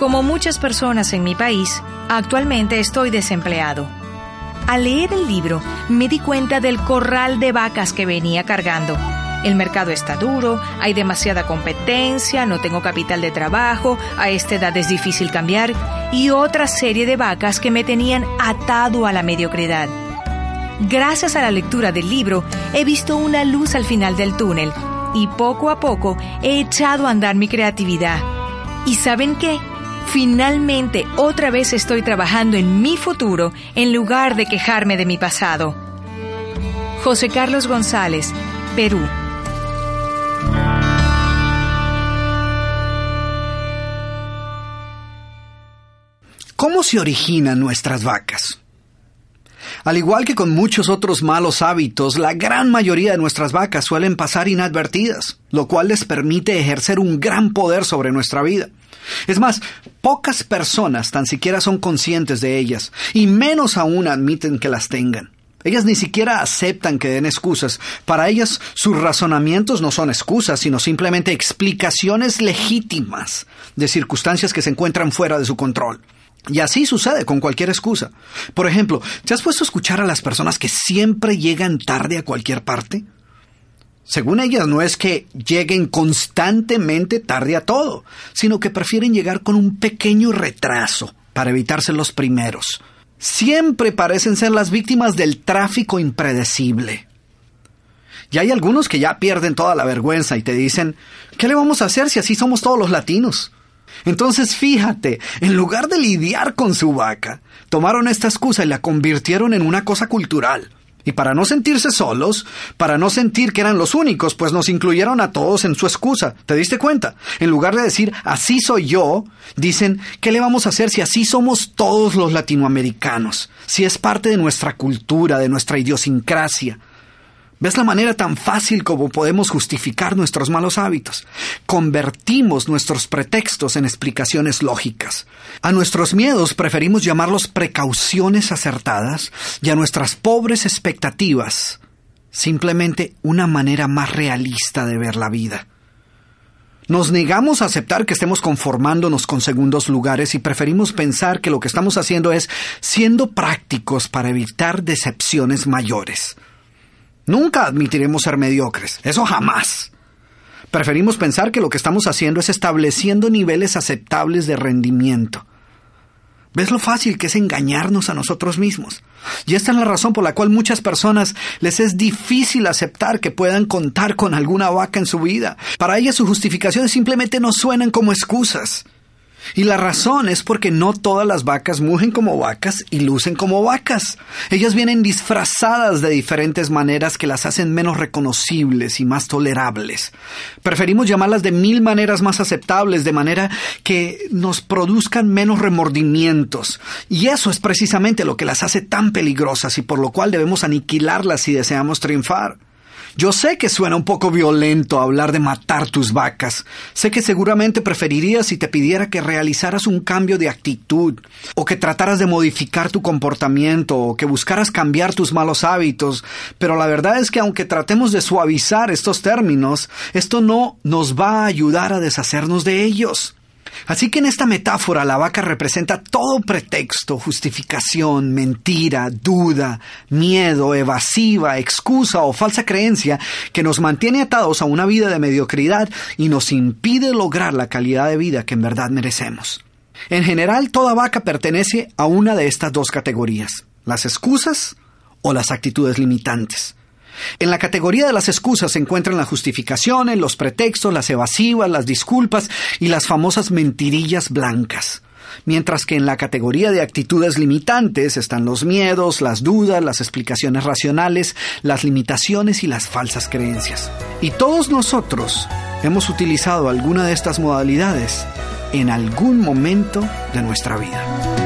Como muchas personas en mi país, actualmente estoy desempleado. Al leer el libro, me di cuenta del corral de vacas que venía cargando. El mercado está duro, hay demasiada competencia, no tengo capital de trabajo, a esta edad es difícil cambiar y otra serie de vacas que me tenían atado a la mediocridad. Gracias a la lectura del libro, he visto una luz al final del túnel y poco a poco he echado a andar mi creatividad. ¿Y saben qué? Finalmente, otra vez estoy trabajando en mi futuro en lugar de quejarme de mi pasado. José Carlos González, Perú. ¿Cómo se originan nuestras vacas? Al igual que con muchos otros malos hábitos, la gran mayoría de nuestras vacas suelen pasar inadvertidas, lo cual les permite ejercer un gran poder sobre nuestra vida. Es más, pocas personas tan siquiera son conscientes de ellas, y menos aún admiten que las tengan. Ellas ni siquiera aceptan que den excusas. Para ellas sus razonamientos no son excusas, sino simplemente explicaciones legítimas de circunstancias que se encuentran fuera de su control. Y así sucede con cualquier excusa. Por ejemplo, ¿te has puesto a escuchar a las personas que siempre llegan tarde a cualquier parte? Según ellas, no es que lleguen constantemente tarde a todo, sino que prefieren llegar con un pequeño retraso para evitarse los primeros. Siempre parecen ser las víctimas del tráfico impredecible. Y hay algunos que ya pierden toda la vergüenza y te dicen, ¿qué le vamos a hacer si así somos todos los latinos? Entonces fíjate, en lugar de lidiar con su vaca, tomaron esta excusa y la convirtieron en una cosa cultural. Y para no sentirse solos, para no sentir que eran los únicos, pues nos incluyeron a todos en su excusa. ¿Te diste cuenta? En lugar de decir así soy yo, dicen ¿qué le vamos a hacer si así somos todos los latinoamericanos? Si es parte de nuestra cultura, de nuestra idiosincrasia. ¿Ves la manera tan fácil como podemos justificar nuestros malos hábitos? Convertimos nuestros pretextos en explicaciones lógicas. A nuestros miedos preferimos llamarlos precauciones acertadas y a nuestras pobres expectativas simplemente una manera más realista de ver la vida. Nos negamos a aceptar que estemos conformándonos con segundos lugares y preferimos pensar que lo que estamos haciendo es siendo prácticos para evitar decepciones mayores. Nunca admitiremos ser mediocres, eso jamás. Preferimos pensar que lo que estamos haciendo es estableciendo niveles aceptables de rendimiento. ¿Ves lo fácil que es engañarnos a nosotros mismos? Y esta es la razón por la cual muchas personas les es difícil aceptar que puedan contar con alguna vaca en su vida. Para ellas sus justificaciones simplemente no suenan como excusas. Y la razón es porque no todas las vacas mugen como vacas y lucen como vacas. Ellas vienen disfrazadas de diferentes maneras que las hacen menos reconocibles y más tolerables. Preferimos llamarlas de mil maneras más aceptables, de manera que nos produzcan menos remordimientos. Y eso es precisamente lo que las hace tan peligrosas y por lo cual debemos aniquilarlas si deseamos triunfar. Yo sé que suena un poco violento hablar de matar tus vacas. Sé que seguramente preferirías si te pidiera que realizaras un cambio de actitud, o que trataras de modificar tu comportamiento, o que buscaras cambiar tus malos hábitos, pero la verdad es que aunque tratemos de suavizar estos términos, esto no nos va a ayudar a deshacernos de ellos. Así que en esta metáfora la vaca representa todo pretexto, justificación, mentira, duda, miedo, evasiva, excusa o falsa creencia que nos mantiene atados a una vida de mediocridad y nos impide lograr la calidad de vida que en verdad merecemos. En general, toda vaca pertenece a una de estas dos categorías, las excusas o las actitudes limitantes. En la categoría de las excusas se encuentran las justificaciones, los pretextos, las evasivas, las disculpas y las famosas mentirillas blancas. Mientras que en la categoría de actitudes limitantes están los miedos, las dudas, las explicaciones racionales, las limitaciones y las falsas creencias. Y todos nosotros hemos utilizado alguna de estas modalidades en algún momento de nuestra vida.